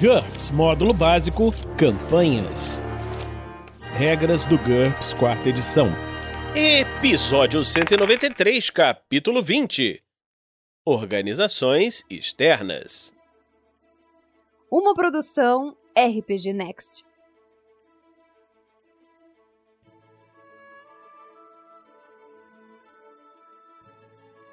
GURPS Módulo Básico Campanhas. Regras do GURPS Quarta Edição. Episódio 193, capítulo 20 Organizações Externas. Uma produção RPG Next.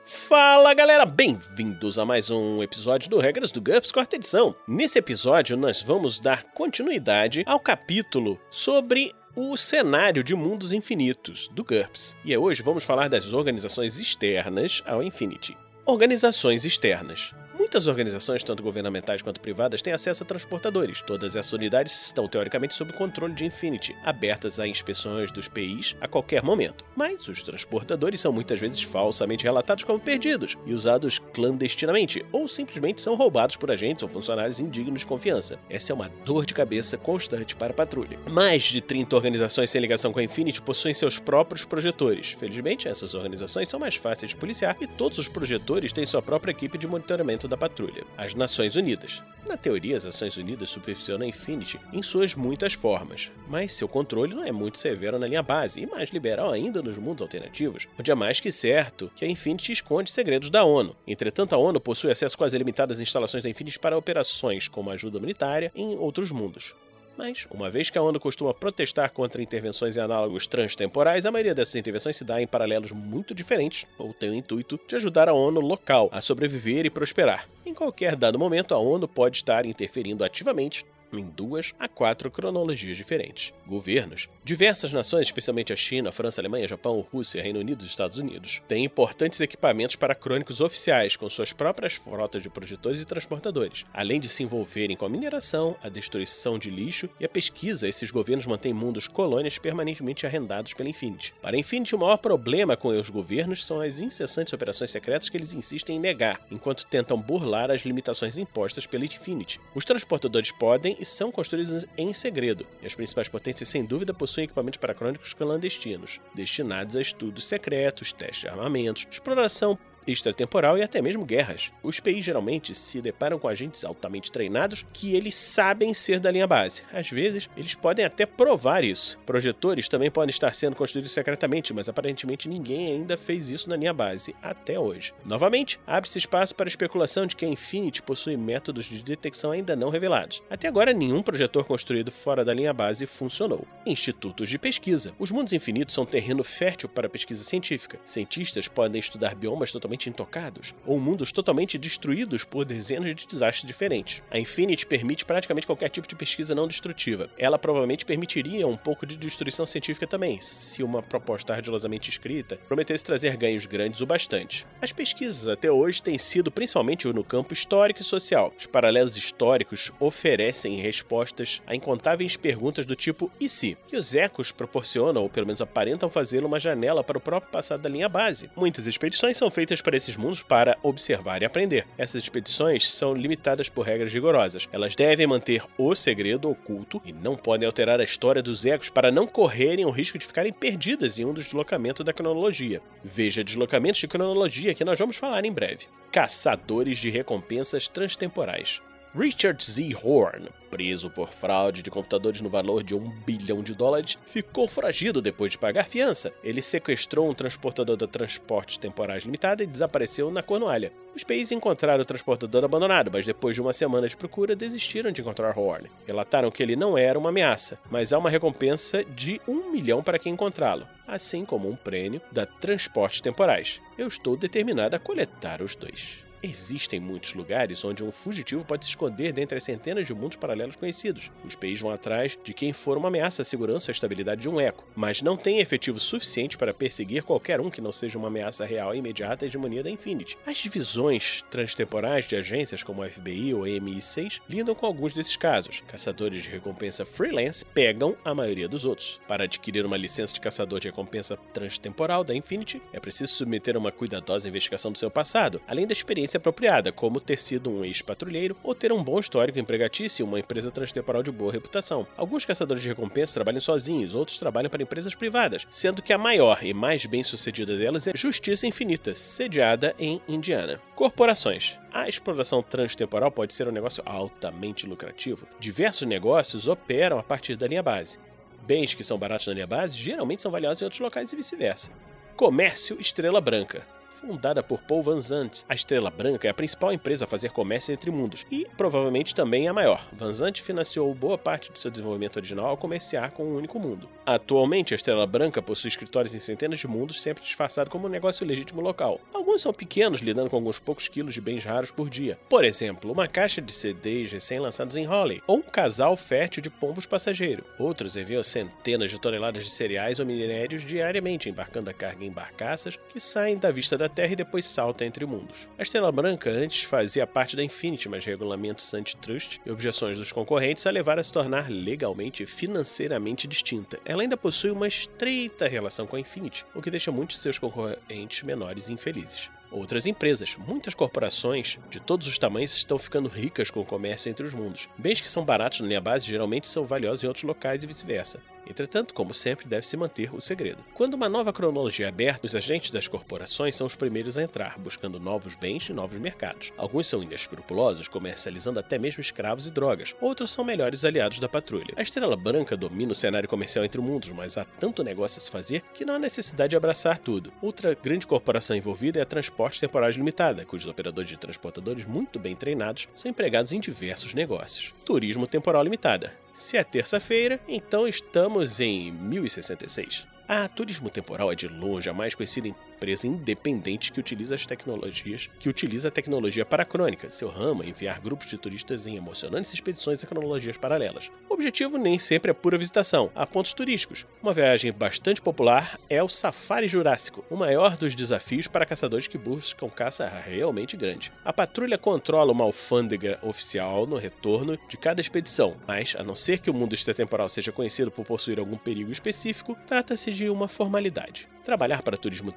Fala galera, bem-vindos a mais um episódio do Regras do GURPS quarta edição. Nesse episódio nós vamos dar continuidade ao capítulo sobre o cenário de mundos infinitos do GURPS. E hoje vamos falar das organizações externas ao Infinity. Organizações externas. Muitas organizações, tanto governamentais quanto privadas, têm acesso a transportadores. Todas essas unidades estão teoricamente sob controle de Infinity, abertas a inspeções dos PIs a qualquer momento. Mas os transportadores são muitas vezes falsamente relatados como perdidos e usados clandestinamente, ou simplesmente são roubados por agentes ou funcionários indignos de confiança. Essa é uma dor de cabeça constante para a patrulha. Mais de 30 organizações sem ligação com a Infinity possuem seus próprios projetores. Felizmente, essas organizações são mais fáceis de policiar e todos os projetores têm sua própria equipe de monitoramento da patrulha, as Nações Unidas. Na teoria, as Nações Unidas supervisionam a Infinity em suas muitas formas, mas seu controle não é muito severo na linha base e mais liberal ainda nos mundos alternativos, onde é mais que certo que a Infinity esconde segredos da ONU. Entretanto, a ONU possui acesso quase ilimitado às instalações da Infinity para operações como ajuda humanitária em outros mundos. Mas, uma vez que a ONU costuma protestar contra intervenções em análogos transtemporais, a maioria dessas intervenções se dá em paralelos muito diferentes, ou tem o intuito de ajudar a ONU local a sobreviver e prosperar. Em qualquer dado momento, a ONU pode estar interferindo ativamente em duas a quatro cronologias diferentes. Governos, diversas nações, especialmente a China, França, Alemanha, Japão, Rússia, Reino Unido e Estados Unidos, têm importantes equipamentos para crônicos oficiais com suas próprias frotas de projetores e transportadores. Além de se envolverem com a mineração, a destruição de lixo e a pesquisa, esses governos mantêm mundos colônias permanentemente arrendados pela Infinity. Para a Infinity, o maior problema com os governos são as incessantes operações secretas que eles insistem em negar, enquanto tentam burlar as limitações impostas pela Infinity. Os transportadores podem e são construídos em segredo, e as principais potências sem dúvida possuem equipamentos paracrônicos clandestinos, destinados a estudos secretos, testes de armamentos, exploração extratemporal e até mesmo guerras. Os PIs geralmente se deparam com agentes altamente treinados que eles sabem ser da linha base. Às vezes, eles podem até provar isso. Projetores também podem estar sendo construídos secretamente, mas aparentemente ninguém ainda fez isso na linha base até hoje. Novamente, abre-se espaço para a especulação de que a Infinity possui métodos de detecção ainda não revelados. Até agora, nenhum projetor construído fora da linha base funcionou. Institutos de pesquisa. Os mundos infinitos são terreno fértil para pesquisa científica. Cientistas podem estudar biomas totalmente intocados, ou mundos totalmente destruídos por dezenas de desastres diferentes. A Infinity permite praticamente qualquer tipo de pesquisa não destrutiva. Ela provavelmente permitiria um pouco de destruição científica também, se uma proposta ardilosamente escrita prometesse trazer ganhos grandes o bastante. As pesquisas até hoje têm sido principalmente no campo histórico e social. Os paralelos históricos oferecem respostas a incontáveis perguntas do tipo e se? E os ecos proporcionam, ou pelo menos aparentam fazê-lo, uma janela para o próprio passado da linha base. Muitas expedições são feitas para esses mundos para observar e aprender. Essas expedições são limitadas por regras rigorosas. Elas devem manter o segredo oculto e não podem alterar a história dos ecos para não correrem o risco de ficarem perdidas em um dos deslocamentos da cronologia. Veja deslocamentos de cronologia que nós vamos falar em breve. Caçadores de recompensas transtemporais. Richard Z. Horn, preso por fraude de computadores no valor de um bilhão de dólares, ficou foragido depois de pagar fiança. Ele sequestrou um transportador da Transportes Temporais Limitada e desapareceu na Cornualha. Os PIs encontraram o transportador abandonado, mas depois de uma semana de procura, desistiram de encontrar Horn. Relataram que ele não era uma ameaça, mas há uma recompensa de um milhão para quem encontrá-lo, assim como um prêmio da Transportes Temporais. Eu estou determinado a coletar os dois. Existem muitos lugares onde um fugitivo pode se esconder dentre as centenas de mundos paralelos conhecidos. Os PIs vão atrás de quem for uma ameaça à segurança ou à estabilidade de um eco, mas não tem efetivo suficiente para perseguir qualquer um que não seja uma ameaça real e imediata à hegemonia da Infinity. As divisões transtemporais de agências como a FBI ou a MI6 lidam com alguns desses casos. Caçadores de recompensa freelance pegam a maioria dos outros. Para adquirir uma licença de caçador de recompensa transtemporal da Infinity, é preciso submeter uma cuidadosa investigação do seu passado, além da experiência apropriada, como ter sido um ex-patrulheiro ou ter um bom histórico empregatício e uma empresa transtemporal de boa reputação. Alguns caçadores de recompensa trabalham sozinhos, outros trabalham para empresas privadas, sendo que a maior e mais bem sucedida delas é Justiça Infinita, sediada em Indiana. Corporações. A exploração transtemporal pode ser um negócio altamente lucrativo. Diversos negócios operam a partir da linha base. Bens que são baratos na linha base geralmente são valiosos em outros locais e vice-versa. Comércio Estrela Branca fundada por Paul Van Zandt. A Estrela Branca é a principal empresa a fazer comércio entre mundos e provavelmente também a maior. Van Zandt financiou boa parte de seu desenvolvimento original ao comerciar com um único mundo. Atualmente, a Estrela Branca possui escritórios em centenas de mundos, sempre disfarçado como um negócio legítimo local. Alguns são pequenos, lidando com alguns poucos quilos de bens raros por dia. Por exemplo, uma caixa de CDs recém-lançados em Holly, ou um casal fértil de pombos passageiro. Outros enviam centenas de toneladas de cereais ou minérios diariamente, embarcando a carga em barcaças que saem da vista da da Terra e depois salta entre mundos. A Estrela Branca antes fazia parte da Infinity, mas regulamentos antitrust e objeções dos concorrentes a levaram a se tornar legalmente e financeiramente distinta. Ela ainda possui uma estreita relação com a Infinity, o que deixa muitos de seus concorrentes menores infelizes outras empresas. Muitas corporações de todos os tamanhos estão ficando ricas com o comércio entre os mundos. Bens que são baratos na linha base geralmente são valiosos em outros locais e vice-versa. Entretanto, como sempre, deve-se manter o segredo. Quando uma nova cronologia é aberta, os agentes das corporações são os primeiros a entrar, buscando novos bens e novos mercados. Alguns são inescrupulosos, comercializando até mesmo escravos e drogas. Outros são melhores aliados da patrulha. A Estrela Branca domina o cenário comercial entre mundos, mas há tanto negócio a se fazer que não há necessidade de abraçar tudo. Outra grande corporação envolvida é a Transporte Temporais Limitada, cujos operadores de transportadores muito bem treinados são empregados em diversos negócios. Turismo Temporal Limitada se é terça-feira, então estamos em 1066. A Turismo Temporal é de longe a mais conhecida empresa independente que utiliza as tecnologias, que utiliza a tecnologia paracrônica. Seu ramo é enviar grupos de turistas em emocionantes expedições a cronologias paralelas. O objetivo nem sempre é pura visitação, há pontos turísticos. Uma viagem bastante popular é o Safari Jurássico, o maior dos desafios para caçadores que buscam caça realmente grande. A patrulha controla uma alfândega oficial no retorno de cada expedição, mas, a não ser que o mundo extratemporal seja conhecido por possuir algum perigo específico, trata-se de uma formalidade. Trabalhar para turismo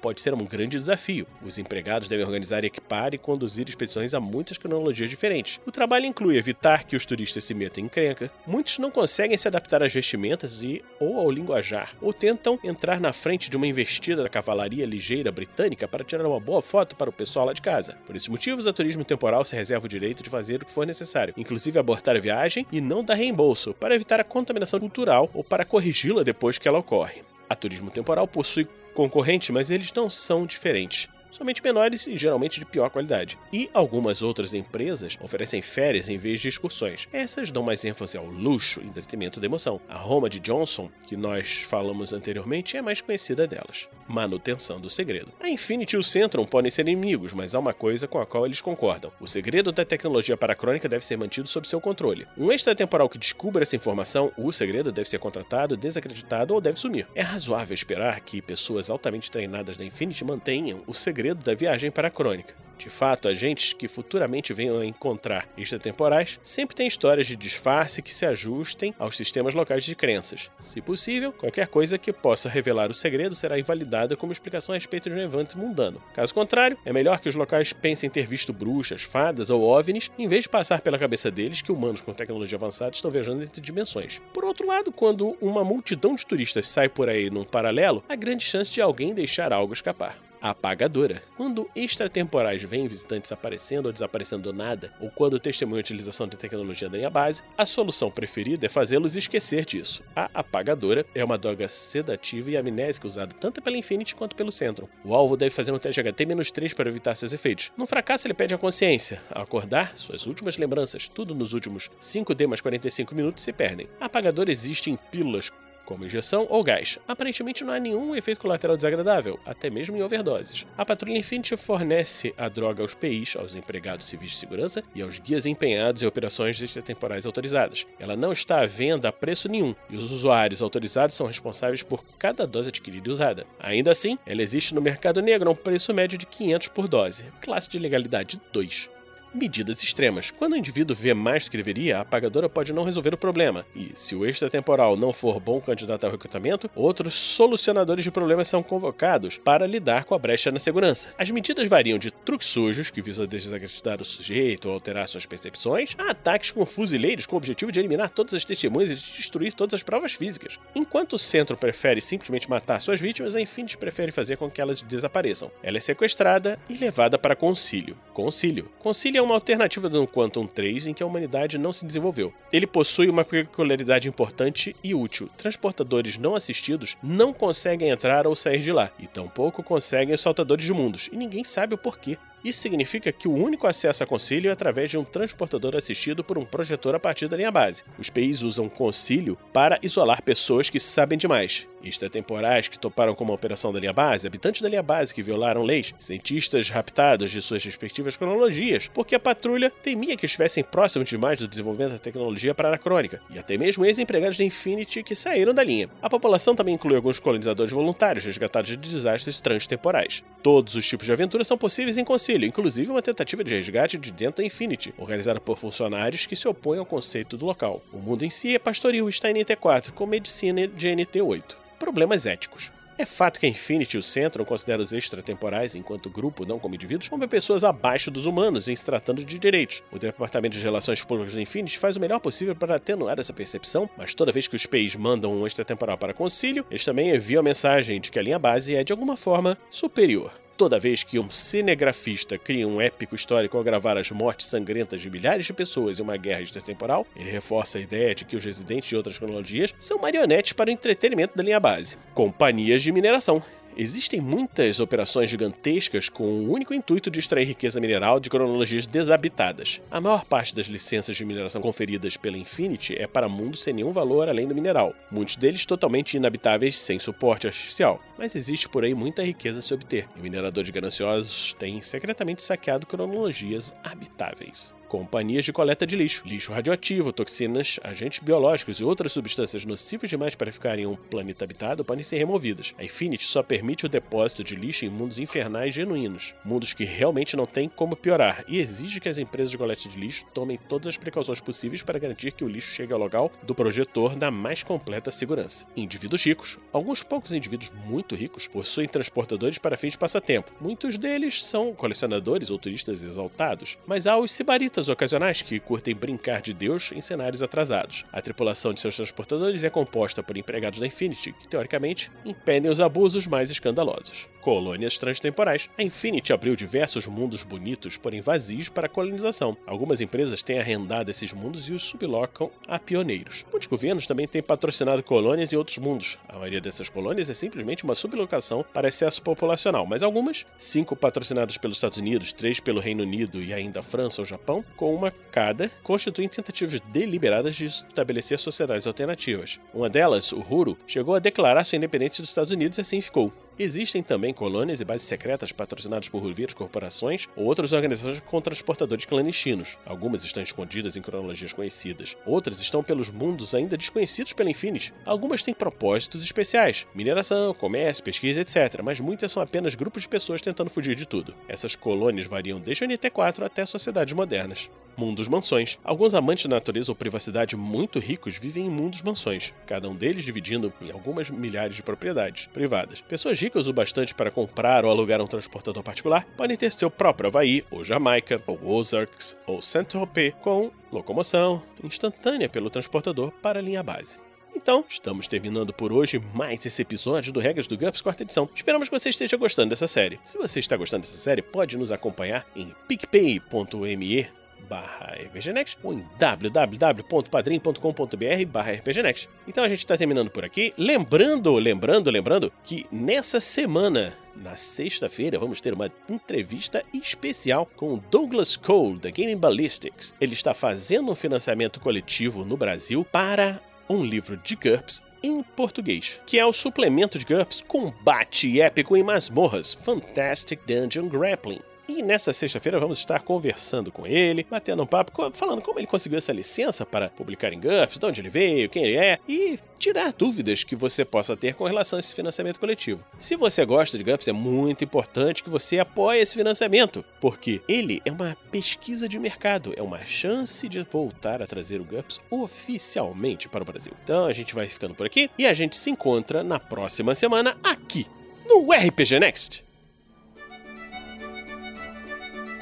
pode ser um grande desafio. Os empregados devem organizar, equipar e conduzir expedições a muitas cronologias diferentes. O trabalho inclui evitar que os turistas se metam em crenca. Muitos não conseguem se adaptar às vestimentas e ou ao linguajar, ou tentam entrar na frente de uma investida da cavalaria ligeira britânica para tirar uma boa foto para o pessoal lá de casa. Por esses motivos, a turismo temporal se reserva o direito de fazer o que for necessário, inclusive abortar a viagem e não dar reembolso, para evitar a contaminação cultural ou para corrigi-la depois que ela ocorre. A Turismo Temporal possui concorrentes, mas eles não são diferentes somente menores e geralmente de pior qualidade. E algumas outras empresas oferecem férias em vez de excursões. Essas dão mais ênfase ao luxo e detrimento da emoção. A Roma de Johnson, que nós falamos anteriormente, é mais conhecida delas. Manutenção do segredo. A Infinity e o Centrum podem ser inimigos, mas há uma coisa com a qual eles concordam. O segredo da tecnologia paracrônica deve ser mantido sob seu controle. Um extratemporal que descubra essa informação, o segredo deve ser contratado, desacreditado ou deve sumir. É razoável esperar que pessoas altamente treinadas da Infinity mantenham o segredo da viagem para a crônica. De fato, agentes que futuramente venham a encontrar extratemporais sempre têm histórias de disfarce que se ajustem aos sistemas locais de crenças. Se possível, qualquer coisa que possa revelar o segredo será invalidada como explicação a respeito de um evento mundano. Caso contrário, é melhor que os locais pensem ter visto bruxas, fadas ou ovnis, em vez de passar pela cabeça deles que humanos com tecnologia avançada estão viajando entre dimensões. Por outro lado, quando uma multidão de turistas sai por aí num paralelo, há grande chance de alguém deixar algo escapar apagadora. Quando extratemporais veem visitantes aparecendo ou desaparecendo do nada, ou quando testemunham a utilização de tecnologia da linha base, a solução preferida é fazê-los esquecer disso. A apagadora é uma droga sedativa e amnésica usada tanto pela Infinity quanto pelo Centrum. O alvo deve fazer um teste HT-3 para evitar seus efeitos. No fracasso, ele perde a consciência. Ao acordar, suas últimas lembranças, tudo nos últimos 5D mais 45 minutos, se perdem. A apagadora existe em pílulas como injeção ou gás. Aparentemente não há nenhum efeito colateral desagradável, até mesmo em overdoses. A Patrulha Infinity fornece a droga aos PIs, aos empregados civis de segurança e aos guias empenhados em operações extratemporais autorizadas. Ela não está à venda a preço nenhum e os usuários autorizados são responsáveis por cada dose adquirida e usada. Ainda assim, ela existe no mercado negro a um preço médio de 500 por dose, classe de legalidade 2. Medidas extremas. Quando o indivíduo vê mais do que deveria, a apagadora pode não resolver o problema. E, se o extratemporal não for bom candidato ao recrutamento, outros solucionadores de problemas são convocados para lidar com a brecha na segurança. As medidas variam de truques sujos, que visam desacreditar o sujeito ou alterar suas percepções, a ataques com fuzileiros com o objetivo de eliminar todas as testemunhas e de destruir todas as provas físicas. Enquanto o centro prefere simplesmente matar suas vítimas, a Infinity prefere fazer com que elas desapareçam. Ela é sequestrada e levada para concílio. Concílio. Concílio é uma alternativa do Quantum 3 em que a humanidade não se desenvolveu. Ele possui uma peculiaridade importante e útil. Transportadores não assistidos não conseguem entrar ou sair de lá, e tampouco conseguem os saltadores de mundos, e ninguém sabe o porquê. Isso significa que o único acesso a concílio é através de um transportador assistido por um projetor a partir da linha base. Os PIs usam concílio para isolar pessoas que sabem demais. Extratemporais que toparam com uma operação da linha base, habitantes da linha base que violaram leis, cientistas raptados de suas respectivas cronologias, porque a patrulha temia que estivessem próximos demais do desenvolvimento da tecnologia para anacrônica, e até mesmo ex-empregados da Infinity que saíram da linha. A população também inclui alguns colonizadores voluntários resgatados de desastres transtemporais. Todos os tipos de aventuras são possíveis em concílio, inclusive uma tentativa de resgate de dentro da Infinity, organizada por funcionários que se opõem ao conceito do local. O mundo em si é pastoril está em NT4, com medicina de NT8 problemas éticos. É fato que a Infinity e o Centro consideram os extratemporais, enquanto grupo, não como indivíduos, como pessoas abaixo dos humanos em se tratando de direitos. O Departamento de Relações Públicas da Infinity faz o melhor possível para atenuar essa percepção, mas toda vez que os PEIs mandam um extratemporal para concílio, eles também enviam a mensagem de que a linha base é, de alguma forma, superior. Toda vez que um cinegrafista cria um épico histórico ao gravar as mortes sangrentas de milhares de pessoas em uma guerra intertemporal, ele reforça a ideia de que os residentes de outras cronologias são marionetes para o entretenimento da linha base. Companhias de mineração. Existem muitas operações gigantescas com o único intuito de extrair riqueza mineral de cronologias desabitadas. A maior parte das licenças de mineração conferidas pela Infinity é para mundos sem nenhum valor além do mineral, muitos deles totalmente inabitáveis sem suporte artificial. Mas existe por aí muita riqueza a se obter, e mineradores gananciosos têm secretamente saqueado cronologias habitáveis companhias de coleta de lixo, lixo radioativo, toxinas, agentes biológicos e outras substâncias nocivas demais para ficarem em um planeta habitado podem ser removidas. A Infinity só permite o depósito de lixo em mundos infernais genuínos, mundos que realmente não têm como piorar, e exige que as empresas de coleta de lixo tomem todas as precauções possíveis para garantir que o lixo chegue ao local do projetor na mais completa segurança. Indivíduos ricos. Alguns poucos indivíduos muito ricos possuem transportadores para fins de passatempo. Muitos deles são colecionadores ou turistas exaltados, mas há os sibaritas ocasionais que curtem brincar de Deus em cenários atrasados. A tripulação de seus transportadores é composta por empregados da Infinity, que teoricamente impedem os abusos mais escandalosos. Colônias transtemporais. A Infinity abriu diversos mundos bonitos, porém vazios, para a colonização. Algumas empresas têm arrendado esses mundos e os sublocam a pioneiros. Muitos governos também têm patrocinado colônias em outros mundos. A maioria dessas colônias é simplesmente uma sublocação para excesso populacional, mas algumas, cinco patrocinadas pelos Estados Unidos, três pelo Reino Unido e ainda a França ou Japão, com uma cada, constituem tentativas deliberadas de estabelecer sociedades alternativas. Uma delas, o Huru, chegou a declarar sua independência dos Estados Unidos e assim ficou. Existem também colônias e bases secretas patrocinadas por ruiveiros corporações ou outras organizações com transportadores clandestinos. Algumas estão escondidas em cronologias conhecidas. Outras estão pelos mundos ainda desconhecidos pela Infinity. Algumas têm propósitos especiais, mineração, comércio, pesquisa, etc. Mas muitas são apenas grupos de pessoas tentando fugir de tudo. Essas colônias variam desde o NT4 até sociedades modernas mundos mansões. Alguns amantes da natureza ou privacidade muito ricos vivem em mundos mansões, cada um deles dividindo em algumas milhares de propriedades privadas. Pessoas ricas o bastante para comprar ou alugar um transportador particular podem ter seu próprio Havaí, ou Jamaica, ou Ozarks, ou Saint-Tropez, com locomoção instantânea pelo transportador para a linha base. Então, estamos terminando por hoje mais esse episódio do Regras do GURPS quarta edição. Esperamos que você esteja gostando dessa série. Se você está gostando dessa série, pode nos acompanhar em picpay.me barra rpgnext ou em www.padrim.com.br barra rpgnext. Então a gente está terminando por aqui. Lembrando, lembrando, lembrando que nessa semana na sexta-feira vamos ter uma entrevista especial com o Douglas Cole, da Gaming Ballistics. Ele está fazendo um financiamento coletivo no Brasil para um livro de GURPS em português, que é o suplemento de GURPS Combate Épico em Masmorras Fantastic Dungeon Grappling. E nessa sexta-feira vamos estar conversando com ele, batendo um papo, falando como ele conseguiu essa licença para publicar em GURPS, de onde ele veio, quem ele é e tirar dúvidas que você possa ter com relação a esse financiamento coletivo. Se você gosta de GURPS, é muito importante que você apoie esse financiamento, porque ele é uma pesquisa de mercado, é uma chance de voltar a trazer o GURPS oficialmente para o Brasil. Então a gente vai ficando por aqui e a gente se encontra na próxima semana aqui no RPG Next.